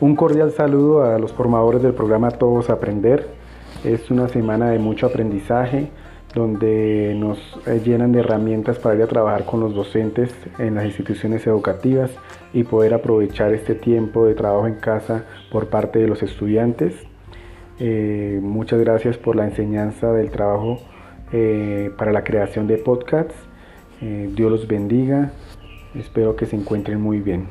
Un cordial saludo a los formadores del programa Todos Aprender. Es una semana de mucho aprendizaje donde nos eh, llenan de herramientas para ir a trabajar con los docentes en las instituciones educativas y poder aprovechar este tiempo de trabajo en casa por parte de los estudiantes. Eh, muchas gracias por la enseñanza del trabajo eh, para la creación de podcasts. Dios los bendiga. Espero que se encuentren muy bien.